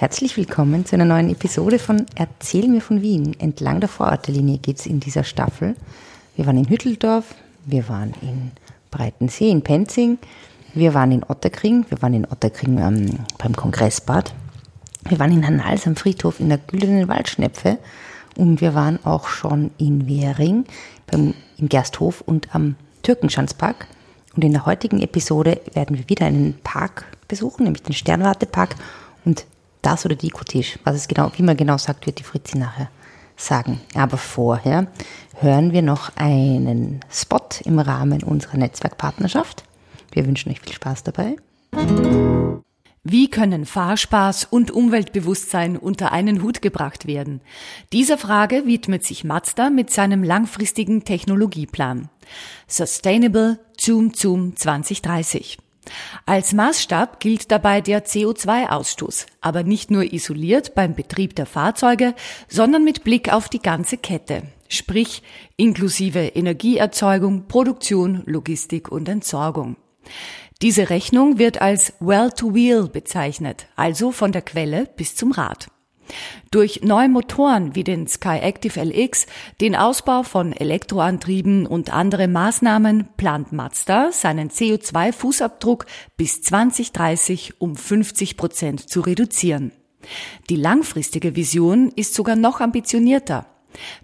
Herzlich willkommen zu einer neuen Episode von Erzähl mir von Wien. Entlang der Vorortlinie geht es in dieser Staffel. Wir waren in Hütteldorf, wir waren in Breitensee, in Penzing, wir waren in Otterkring, wir waren in Otterkring ähm, beim Kongressbad, wir waren in Hannals am Friedhof in der Güldenen Waldschnepfe und wir waren auch schon in Währing, beim, im Gersthof und am Türkenschanzpark. Und in der heutigen Episode werden wir wieder einen Park besuchen, nämlich den Sternwartepark. Und das oder die Cottage, was es genau, wie man genau sagt, wird die Fritzi nachher sagen. Aber vorher hören wir noch einen Spot im Rahmen unserer Netzwerkpartnerschaft. Wir wünschen euch viel Spaß dabei. Wie können Fahrspaß und Umweltbewusstsein unter einen Hut gebracht werden? Dieser Frage widmet sich Mazda mit seinem langfristigen Technologieplan. Sustainable Zoom Zoom 2030. Als Maßstab gilt dabei der CO2-Ausstoß, aber nicht nur isoliert beim Betrieb der Fahrzeuge, sondern mit Blick auf die ganze Kette, sprich inklusive Energieerzeugung, Produktion, Logistik und Entsorgung. Diese Rechnung wird als Well-to-Wheel bezeichnet, also von der Quelle bis zum Rad. Durch neue Motoren wie den Skyactiv LX, den Ausbau von Elektroantrieben und andere Maßnahmen plant Mazda seinen CO2-Fußabdruck bis 2030 um 50 Prozent zu reduzieren. Die langfristige Vision ist sogar noch ambitionierter.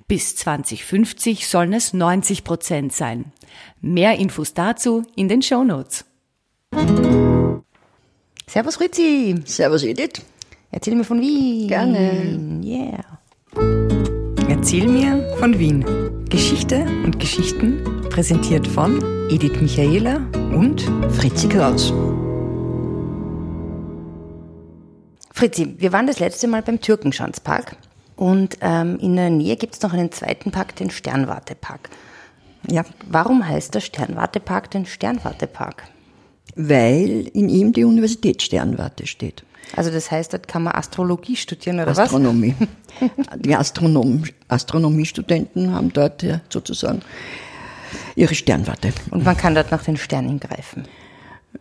Bis 2050 sollen es 90 Prozent sein. Mehr Infos dazu in den Show Notes. Servus Ritzi. Servus Edith. Erzähl mir von Wien. Gerne. Yeah. Erzähl mir von Wien. Geschichte und Geschichten präsentiert von Edith Michaela und Fritzi Kraus. Fritzi, wir waren das letzte Mal beim Türkenschanzpark und ähm, in der Nähe gibt es noch einen zweiten Park, den Sternwartepark. Ja, warum heißt der Sternwartepark den Sternwartepark? Weil in ihm die Universität Sternwarte steht. Also das heißt, dort kann man Astrologie studieren oder Astronomie. Die Astronom Astronomiestudenten haben dort ja, sozusagen ihre Sternwarte. Und man kann dort nach den Sternen greifen.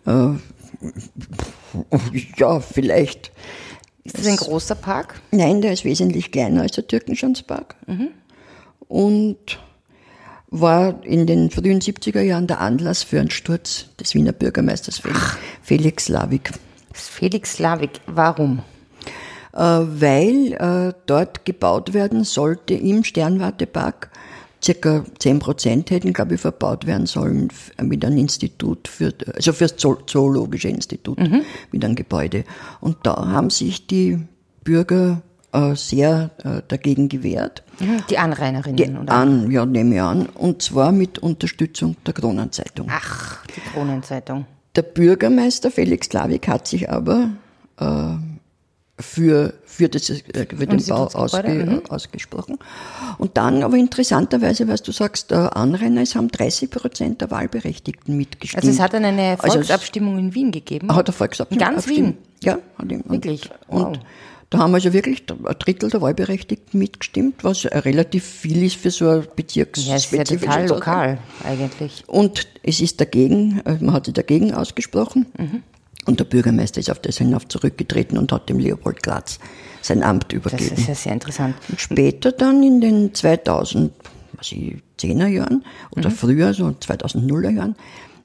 Äh, ja, vielleicht. Ist das ein großer Park? Nein, der ist wesentlich kleiner als der Türkenschanzpark. Mhm. Und war in den frühen 70er Jahren der Anlass für einen Sturz des Wiener Bürgermeisters. Felix Slavik. Felix Slavik, warum? Äh, weil äh, dort gebaut werden sollte im Sternwartepark. Circa 10 Prozent hätten, glaube ich, verbaut werden sollen mit einem Institut für, also für das Zoologische Institut, mhm. mit einem Gebäude. Und da haben sich die Bürger äh, sehr äh, dagegen gewehrt. Mhm. Die Anrainerinnen, die oder? An, ja, nehme ich an. Und zwar mit Unterstützung der Kronenzeitung. Ach, die Kronenzeitung. Der Bürgermeister Felix Klavik hat sich aber äh, für, für, das, äh, für den Bau ausge, mhm. ausgesprochen. Und dann aber interessanterweise, was du sagst, der Anrainer, es haben 30 Prozent der Wahlberechtigten mitgestimmt. Also es hat dann eine also Volksabstimmung also in Wien gegeben? Hat eine Volksabstimmung. In ganz Wien? Ja, hat ihm. Wirklich? Wow. Da haben also wirklich ein Drittel der Wahlberechtigten mitgestimmt, was relativ viel ist für so ein Bezirks. Ja, es ist ja total lokal eigentlich. Und es ist dagegen, äh, man hat sich dagegen ausgesprochen. Mhm. Und der Bürgermeister ist auf das hinauf zurückgetreten und hat dem Leopold Glatz sein Amt übergeben. Das ist ja sehr interessant. Und später dann in den 2010er Jahren oder mhm. früher, so 2000er Jahren,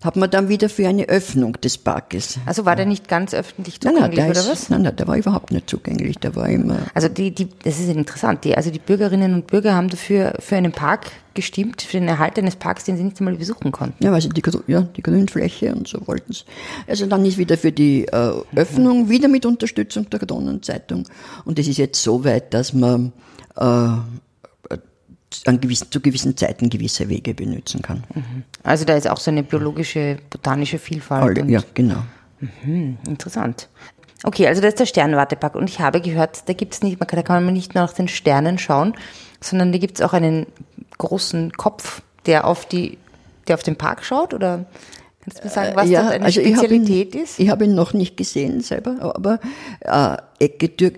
hat man dann wieder für eine Öffnung des Parkes. Also war der nicht ganz öffentlich zugänglich, nein, nein, oder ist, was? Nein, nein, der war überhaupt nicht zugänglich, der war immer... Also die, die, das ist interessant, die, also die Bürgerinnen und Bürger haben dafür für einen Park gestimmt, für den Erhalt eines Parks, den sie nicht einmal besuchen konnten. Ja, also die, ja, die Grünfläche und so wollten sie. Also dann ist wieder für die äh, Öffnung, wieder mit Unterstützung der Kronenzeitung. Und es ist jetzt so weit, dass man... Äh, an gewissen, zu gewissen Zeiten gewisse Wege benutzen kann. Mhm. Also da ist auch so eine biologische, botanische Vielfalt. Alle, ja, genau. Mhm, interessant. Okay, also das ist der Sternwartepark und ich habe gehört, da gibt's nicht, da kann man nicht nur nach den Sternen schauen, sondern da gibt's auch einen großen Kopf, der auf die, der auf den Park schaut oder kannst du mir sagen, was ja, eine also Spezialität ihn, ist? Ich habe ihn noch nicht gesehen selber, aber äh, Ecke Türk,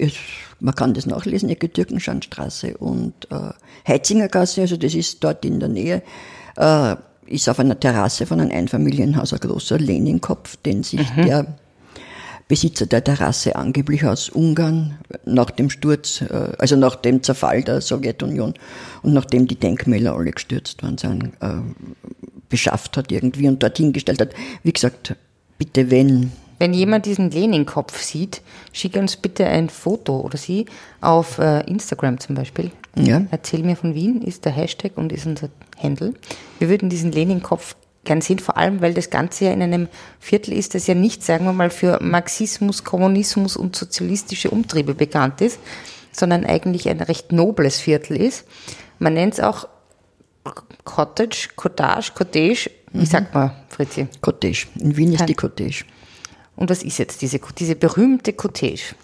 man kann das nachlesen, Ecke Türkenschanstraße und äh, Heitzingergasse, also das ist dort in der Nähe, äh, ist auf einer Terrasse von einem Einfamilienhaus ein großer Lehnenkopf, den sich mhm. der Besitzer der Terrasse angeblich aus Ungarn nach dem Sturz, äh, also nach dem Zerfall der Sowjetunion und nachdem die Denkmäler alle gestürzt waren, sind, äh, beschafft hat irgendwie und dorthin gestellt hat. Wie gesagt, bitte wenn. Wenn jemand diesen Lenin-Kopf sieht, schick uns bitte ein Foto oder sie auf äh, Instagram zum Beispiel. Ja. Erzähl mir von Wien ist der Hashtag und ist unser Handle. Wir würden diesen Lenin-Kopf gern sehen, vor allem weil das Ganze ja in einem Viertel ist, das ja nicht, sagen wir mal, für Marxismus, Kommunismus und sozialistische Umtriebe bekannt ist, sondern eigentlich ein recht nobles Viertel ist. Man nennt es auch Cottage, Cottage, Cottage. Wie sagt man, Fritzi? Cottage. In Wien ist die Cottage. Und was ist jetzt diese, diese berühmte Cottage?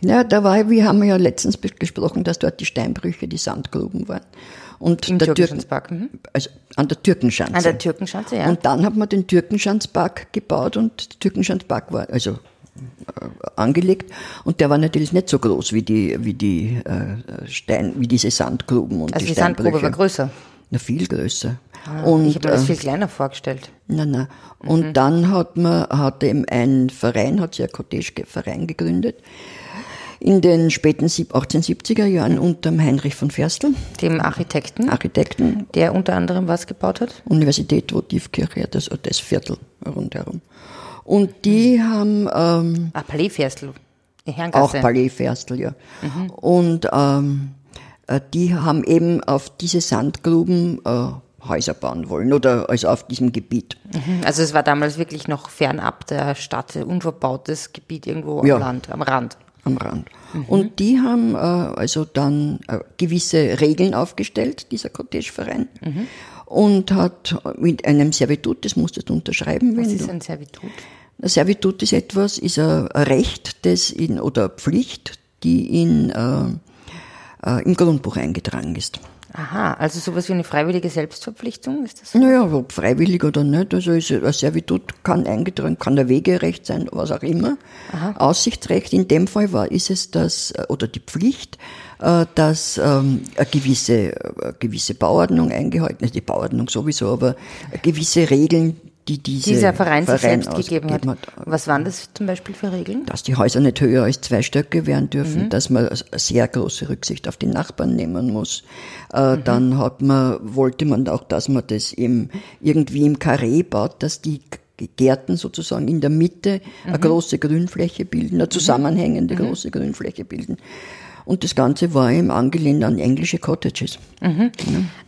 Ja, da war, wir haben ja letztens gesprochen, dass dort die Steinbrüche, die Sandgruben waren. Und Im der Türken, Türkenschanzpark. Mhm. also an der Türkenschanze. An der Türkenschanze, ja. Und dann hat man den Türkenschanzpark gebaut und der Türkenschanzpark war also äh, angelegt und der war natürlich nicht so groß wie die wie die äh, Stein wie diese Sandgruben und also die die Sandgrube war größer. Na, viel größer. und ich habe mir das äh, viel kleiner vorgestellt. Nein, nein. Und dann hat man, hat eben ein Verein, hat sich ein Cottage-Verein gegründet, in den späten sieb- 1870er Jahren unter dem Heinrich von Ferstl, Dem Architekten, Architekten, der unter anderem was gebaut hat. Universität Votivkirche, das, das Viertel rundherum. Und die haben ähm, Ah, Palais-Ferstl. Die auch. Palais Ferstl, ja. Und ähm, äh, die haben eben auf diese Sandgruben äh, Häuser bauen wollen oder also auf diesem Gebiet. Mhm. Also es war damals wirklich noch fernab der Stadt, unverbautes Gebiet irgendwo Ja. am Land, am Rand. am Rand. Und die haben äh, also dann äh, gewisse Regeln aufgestellt, dieser Cottage-Verein, und hat mit einem Servitut, das musstest du unterschreiben, Was ist ein Servitut? Ein Servitut ist etwas, ist ein Recht, das in, oder Pflicht, die in, äh, äh, im Grundbuch eingetragen ist. Aha, also sowas wie eine freiwillige Selbstverpflichtung, ist das? Naja, ob freiwillig oder nicht, also ist ein Servitut kann eingetragen, kann ein Wegerecht sein, was auch immer. Aussichtsrecht, in dem Fall war, ist es das, äh, oder die Pflicht, äh, dass ähm, eine gewisse, eine gewisse Bauordnung eingehalten ist, die Bauordnung sowieso, aber gewisse Regeln, die diese Dieser Verein sich selbst gegeben hat. Was waren das zum Beispiel für Regeln? dass die Häuser nicht höher als zwei Stöcke werden dürfen, dass man sehr große Rücksicht auf die Nachbarn nehmen muss. Äh, Dann hat man, wollte man auch, dass man das eben irgendwie im Karree baut, dass die Gärten sozusagen in der Mitte eine große Grünfläche bilden, eine zusammenhängende große Grünfläche bilden. Und das Ganze war eben angelehnt an englische Cottages.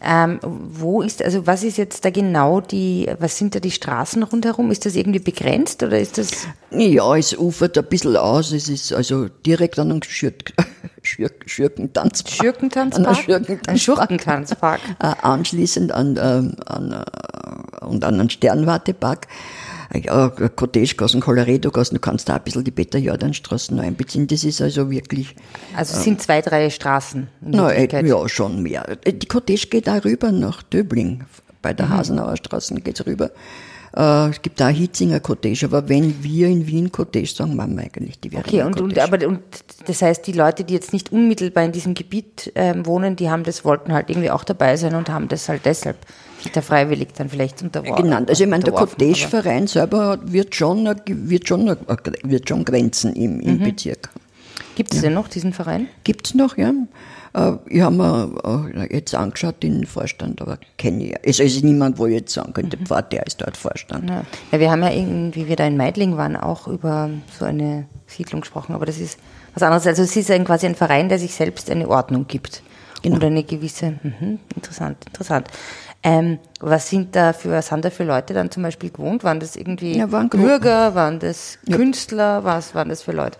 Ähm, wo ist, also was ist jetzt da genau die, was sind da die Straßen rundherum? Ist das irgendwie begrenzt oder ist das, Ja, es ufert ein bisschen aus. Es ist also direkt an einem Schürk, Schürk, Schürkentanzpark. An Schurkentanzpark. Ein Schurkentanzpark. äh, anschließend an, ähm, an, äh, und an einen Sternwartepark. Ja, Cottagegassen, Colorado-Gassen, du kannst da ein bisschen die Peter-Jordan-Straßen einbeziehen. Das ist also wirklich, Also es sind zwei, drei Straßen. Na, äh, ja, schon mehr. Äh, Die Cottage geht auch rüber nach Döbling. Bei der Hasenauer Straße geht's rüber. Äh, es gibt da Hitzinger Cottage, aber wenn wir in Wien Cottage sagen, machen wir eigentlich die Okay, Verena und, und, Cottage. aber, und das heißt, die Leute, die jetzt nicht unmittelbar in diesem Gebiet ähm, wohnen, die haben das, wollten halt irgendwie auch dabei sein und haben das halt deshalb da freiwillig dann vielleicht unterworfen. genannt. Also ich meine, der Cottage-Verein selber wird schon, wird schon, eine- wird schon Grenzen im, im Bezirk. Gibt es denn noch diesen Verein? Gibt's noch, ja. Äh, Ich habe mir äh, jetzt angeschaut, den Vorstand, aber kenne ich. Es ist niemand, wo ich jetzt sagen könnte, Pfad, der ist dort Vorstand. Ja. ja, wir haben ja irgendwie, wie wir da in Meidling waren, auch über so eine Siedlung gesprochen, aber das ist was anderes. Also es ist ein, quasi ein Verein, der sich selbst eine Ordnung gibt. Genau. Und eine gewisse, mhm, interessant, interessant. Ähm, was sind da für, was haben da für Leute dann zum Beispiel gewohnt? Waren das irgendwie Ja, waren. Bürger, waren das Künstler, was waren das für Leute?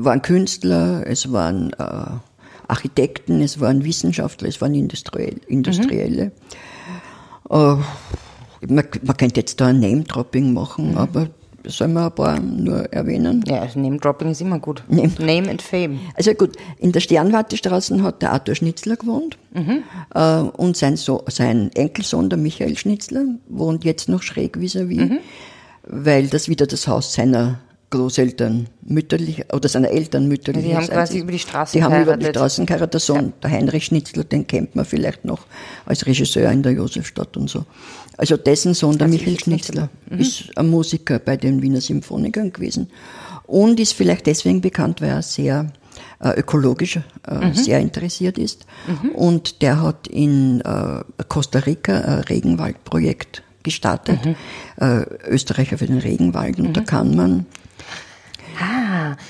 waren Künstler, es waren äh, Architekten, es waren Wissenschaftler, es waren Industriell, Industrielle. Äh, man, man könnte jetzt da ein Name-Dropping machen, aber sollen wir ein paar nur erwähnen? Ja, also Name-Dropping ist immer gut. Name- Name and Fame. Also gut, in der Sternwartestraße hat der Arthur Schnitzler gewohnt äh, und sein, so sein Enkelsohn, der Michael Schnitzler, wohnt jetzt noch schräg vis-à-vis, weil das wieder das Haus seiner Großeltern mütterlich oder seiner Eltern mütterlich Die haben quasi über die Straßen Die haben über die. Straßen geheiratet. Der Sohn, der Heinrich Schnitzler, den kennt man vielleicht noch als Regisseur in der Josefstadt und so. Also dessen Sohn, der Also Michael Schnitzler. Schnitzler, ist ein Musiker bei den Wiener Symphonikern gewesen. und ist vielleicht deswegen bekannt, weil er sehr äh, ökologisch äh, sehr interessiert ist. Und der hat in äh, Costa Rica ein Regenwaldprojekt gestartet, äh, Österreicher für den Regenwald. Und da kann man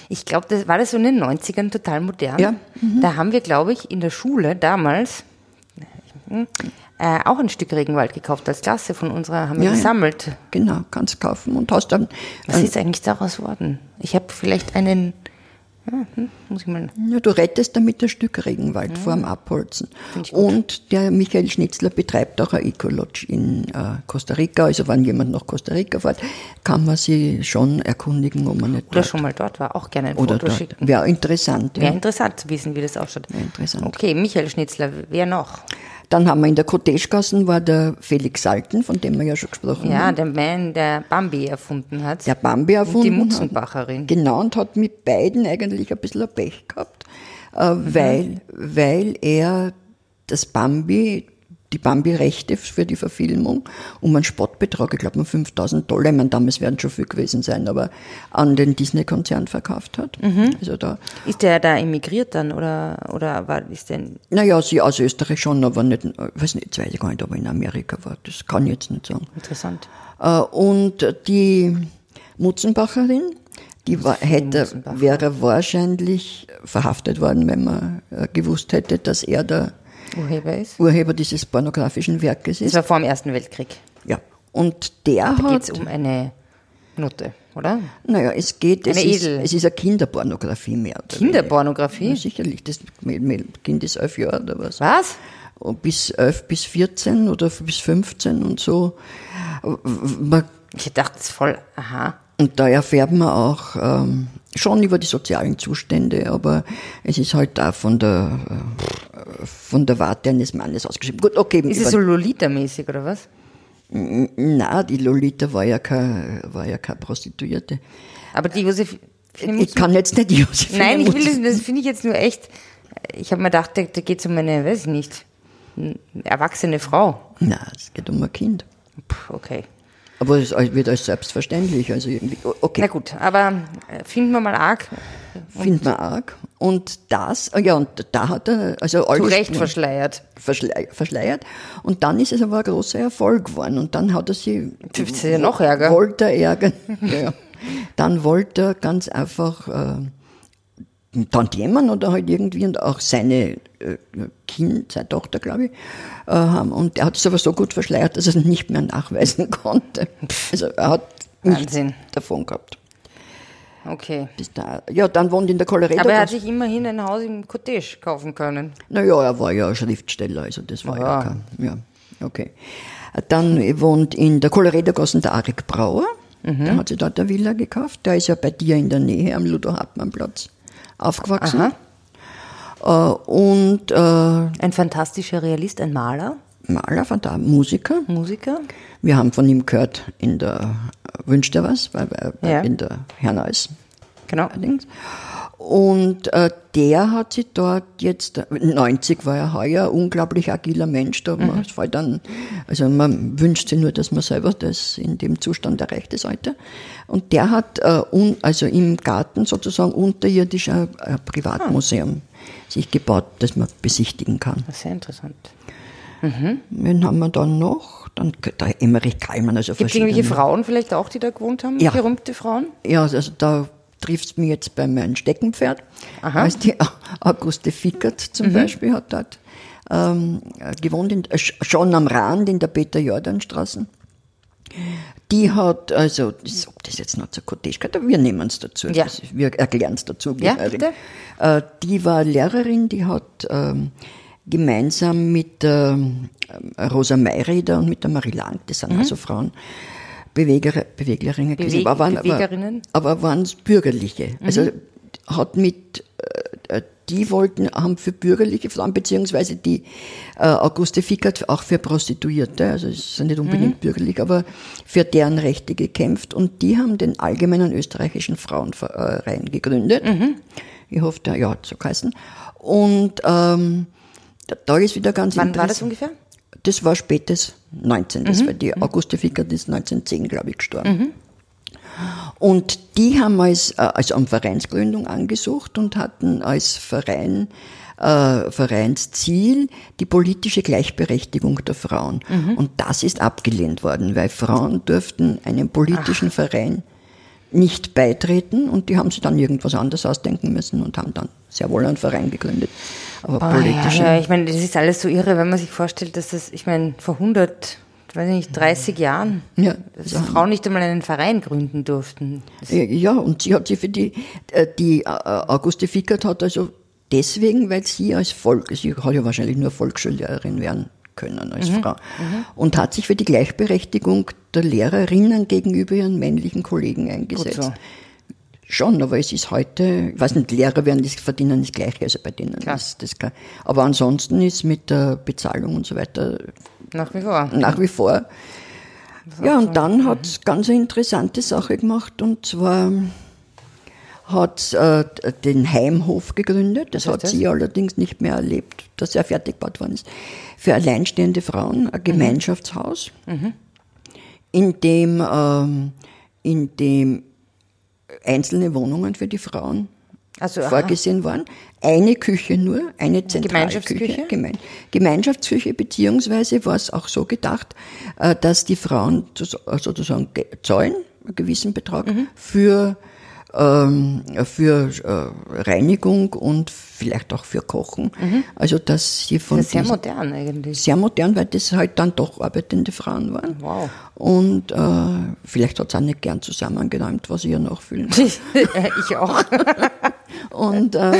ich glaube, das war das so in den 90ern total modern. Ja. Da haben wir, glaube ich, in der Schule damals äh, auch ein Stück Regenwald gekauft als Klasse von unserer, haben wir Ja, ja. gesammelt. Genau, kannst kaufen und hast dann, Was ist eigentlich daraus worden? Ich habe vielleicht einen, ja, hm, muss ich mal, ja, du rettest damit ein Stück Regenwald vor dem Abholzen. Und der Michael Schnitzler betreibt auch ein Ecolodge in äh, Costa Rica. Also wenn jemand nach Costa Rica fährt, kann man sich schon erkundigen, ob man nicht oder dort, schon mal dort war, auch gerne ein oder Foto dort. schicken. Wäre interessant. Wäre Ja. interessant zu wissen, wie das ausschaut. Wäre interessant. Okay, Michael Schnitzler, wer noch? Dann haben wir in der Cottage-Gassen war der Felix Salten, von dem wir ja schon gesprochen Ja, haben. der Mann, der Bambi erfunden hat. Der Bambi erfunden. Und die hat. Mutzenbacherin. Genau, und hat mit beiden eigentlich ein bisschen ein Pech gehabt, äh, weil, weil er das Bambi, die Bambi-Rechte für die Verfilmung um einen Spottbetrag, ich glaube mal 5000 Dollar, ich meine, damals werden schon viel gewesen sein, aber an den Disney-Konzern verkauft hat. Also da, Ist der da emigriert dann oder, oder war, ist der, naja, sie aus Österreich schon, aber nicht, ich weiß nicht, jetzt weiß ich gar nicht, ob er in Amerika war, das kann ich jetzt nicht sagen. interessant. Äh, Und die Mutzenbacherin, die war, hätte, wäre wahrscheinlich verhaftet worden, wenn man äh, gewusst hätte, dass er der Urheber ist? Urheber dieses pornografischen Werkes Das ist. war vor dem Ersten Weltkrieg. Ja. Und der Da geht hat, es um eine Nutte, oder? naja, es geht, es ist, es ist eine Kinderpornografie mehr. Kinderpornografie? Ja, sicherlich, das Kind ist elf Jahre oder was. Was? Und Bis elf bis 14 oder bis 15 und so. Man Ich dachte, das ist voll, aha. Und da erfährt man auch ähm, schon über die sozialen Zustände, aber es ist halt da von der, äh, von der Warte eines Mannes ausgeschrieben. Gut, okay. Ist es so Lolita-mäßig, oder was? na, die Lolita war ja keine, war ja keine Prostituierte. Aber die Josef. Ich kann jetzt nicht die Josephine Nein, ich will das, das finde ich jetzt nur echt. Ich habe mir gedacht, da, da geht es um eine, weiß ich nicht, erwachsene Frau. Nein, es geht um ein Kind. Puh, okay. Aber es wird als selbstverständlich. Also irgendwie, okay. Na gut, aber äh, finden wir mal arg. Findet man arg. Und das, ah ja, und da hat er, also Zu Recht verschleiert. verschleiert, verschleiert. Und dann ist es aber ein großer Erfolg geworden. Und dann hat er sie. Das ist ja noch ärger. Wollte er ärgern. ja, ja. Dann wollte er ganz einfach äh, Tantiemen oder halt irgendwie und auch seine äh, Kind, seine Tochter, glaube ich, äh, haben. Und er hat es aber so gut verschleiert, dass er es nicht mehr nachweisen konnte. Also er hat nichts Wahnsinn. davon gehabt. Okay. Da. Ja, dann wohnt in der Colorado. Aber er hat sich immerhin ein Haus im Cottage kaufen können. Naja, er war ja Schriftsteller, also das war ja, Ja. kein, ja, okay. Dann wohnt in der Colorado-Gassen der Arik Brauer, Mhm. der hat sich dort eine Villa gekauft, der ist ja bei dir in der Nähe am Ludo-Hartmann-Platz aufgewachsen. Äh, und äh, Ein fantastischer Realist, ein Maler, Maler, Musiker. Musiker. Wir haben von ihm gehört in der Wünscht er was, bei, bei, bei- Ja. in der Herneues. Genau. allerdings. Und äh, der hat sich dort jetzt, 90 war er heuer, unglaublich agiler Mensch. Da man fällt dann, also man wünscht sich nur, dass man selber das in dem Zustand erreicht, das Alter. Und der hat äh, un, also im Garten sozusagen unterirdisch ein, ein Privatmuseum sich gebaut, das man besichtigen kann. Das ist sehr interessant. Wen haben wir dann noch? Dann der Emmerich Kallmann, also Gibt es irgendwelche Frauen vielleicht auch, die da gewohnt haben? Ja. Berühmte Frauen? Ja, also da triffst mich jetzt bei meinem Steckenpferd. Aha. Als die Auguste Fickert zum Beispiel hat dort ähm, gewohnt, in, äh, sch- schon am Rand in der Peter-Jordan-Straße. Die hat, also, das, ob das jetzt noch zur gehört, aber wir nehmen es dazu. Ja. Das, wir erklären es dazu. Ja, bitte. Äh, die war Lehrerin, die hat ähm, gemeinsam mit ähm, Rosa Mayreder und mit der Marie Lang, das sind also Frauen, Beweger, Beweglerinnen gewesen. Beweg- aber waren, Bewegerinnen? aber, aber waren es bürgerliche. Mhm. Also hat mit, äh, die wollten, haben für bürgerliche Frauen, beziehungsweise die äh, Auguste Fickert auch für Prostituierte, also es sind nicht unbedingt Mhm. bürgerlich, aber für deren Rechte gekämpft und die haben den Allgemeinen Österreichischen Frauenverein gegründet. Mhm. Ich hoffe, der, ja, hat so geheißen. Und ähm, da, ist wieder ganz Wann war das interessant. ungefähr? Das war spätes 19. Mhm. Das war die Auguste Fickert ist 1910, glaube ich, gestorben. Und die haben als, äh, also eine Vereinsgründung angesucht und hatten als Verein äh, Vereinsziel die politische Gleichberechtigung der Frauen. Mhm. Und das ist abgelehnt worden, weil Frauen dürften einem politischen Ach. Verein nicht beitreten und die haben sich dann irgendwas anderes ausdenken müssen und haben dann sehr wohl einen Verein gegründet. Aber oh, politisch. Ja, ja, ich meine, das ist alles so irre, wenn man sich vorstellt, dass das, ich meine, vor 100, weiß nicht, 30 Jahren, ja, dass ja. Frauen nicht einmal einen Verein gründen durften. Das ja, und sie hat sich für die, äh, die äh, Auguste Fickert hat also deswegen, weil sie als Volk, sie hat ja wahrscheinlich nur Volksschullehrerin werden können als mhm. Frau, mhm. und hat sich für die Gleichberechtigung der Lehrerinnen gegenüber ihren männlichen Kollegen eingesetzt. So. Schon, aber es ist heute, ich weiß nicht, Lehrer werden das verdienen das Gleiche, also bei denen klar. ist das klar. Aber ansonsten ist mit der Bezahlung und so weiter nach wie vor. Nach wie vor. Ja, und dann hat es ganz eine interessante Sache gemacht und zwar hat äh, den Heimhof gegründet. Das hat das? sie allerdings nicht mehr erlebt, dass er fertig gebaut worden ist. Für alleinstehende Frauen ein. Gemeinschaftshaus, mhm. in dem, ähm, in dem einzelne Wohnungen für die Frauen also, vorgesehen waren. Eine Küche nur, eine Zentralküche. Gemein Gemeinschaftsküche, beziehungsweise war es auch so gedacht, äh, dass die Frauen sozusagen zahlen, einen gewissen Betrag, mhm. für für äh, Reinigung und vielleicht auch für Kochen. Mhm. Also dass sie von das ist sehr modern eigentlich. Sehr modern, weil das halt dann doch arbeitende Frauen waren. Wow. Und äh, vielleicht hat es auch nicht gern zusammengeräumt, was ich ja nachfühlen kann. ich auch. und äh,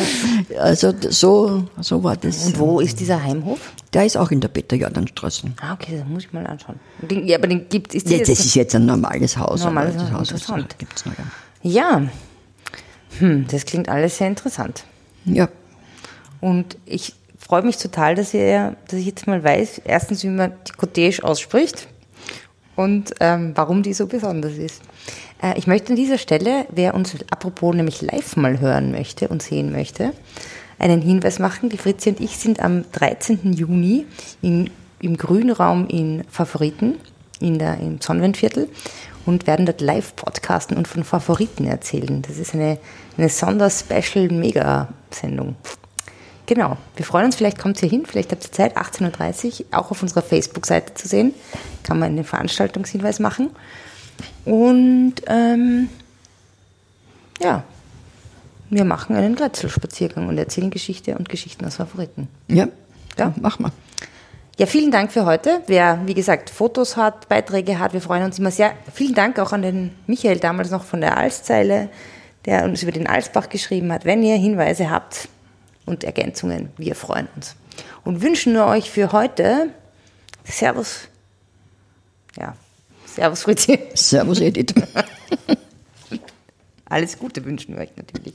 also so, so war das. Und wo ist dieser Heimhof? Der ist auch in der Peter-Jordan-Straße. Ah, okay, das muss ich mal anschauen. Den, ja, aber den gibt es. Ja, das ist jetzt ein normales Haus. Normales Haus, interessant. Gibt's noch, ja. Ja, hm, das klingt alles sehr interessant. Ja. Und ich freue mich total, dass, ihr, dass ich jetzt mal weiß, erstens, wie man die Cottage ausspricht und ähm, warum die so besonders ist. Äh, ich möchte an dieser Stelle, wer uns apropos nämlich live mal hören möchte und sehen möchte, einen Hinweis machen. Die Fritzi und ich sind am 13. Juni in, im Grünraum in Favoriten in der, im Sonnenwendviertel und werden dort live podcasten und von Favoriten erzählen. Das ist eine, eine Sonder-Special-Mega-Sendung. Genau. Wir freuen uns, vielleicht kommt ihr hin, vielleicht habt ihr Zeit, 18.30 Uhr, auch auf unserer Facebook-Seite zu sehen. Kann man einen Veranstaltungshinweis machen. Und ähm, ja, wir machen einen Grätzelspaziergang und erzählen Geschichte und Geschichten aus Favoriten. Ja, ja. mach mal. Ja, vielen Dank für heute. Wer, wie gesagt, Fotos hat, Beiträge hat, wir freuen uns immer sehr. Vielen Dank auch an den Michael damals noch von der Alszeile, der uns über den Alsbach geschrieben hat. Wenn ihr Hinweise habt und Ergänzungen, wir freuen uns. Und wünschen nur euch für heute Servus. Ja, Servus Fritzi. Servus Edith. Alles Gute wünschen wir euch natürlich.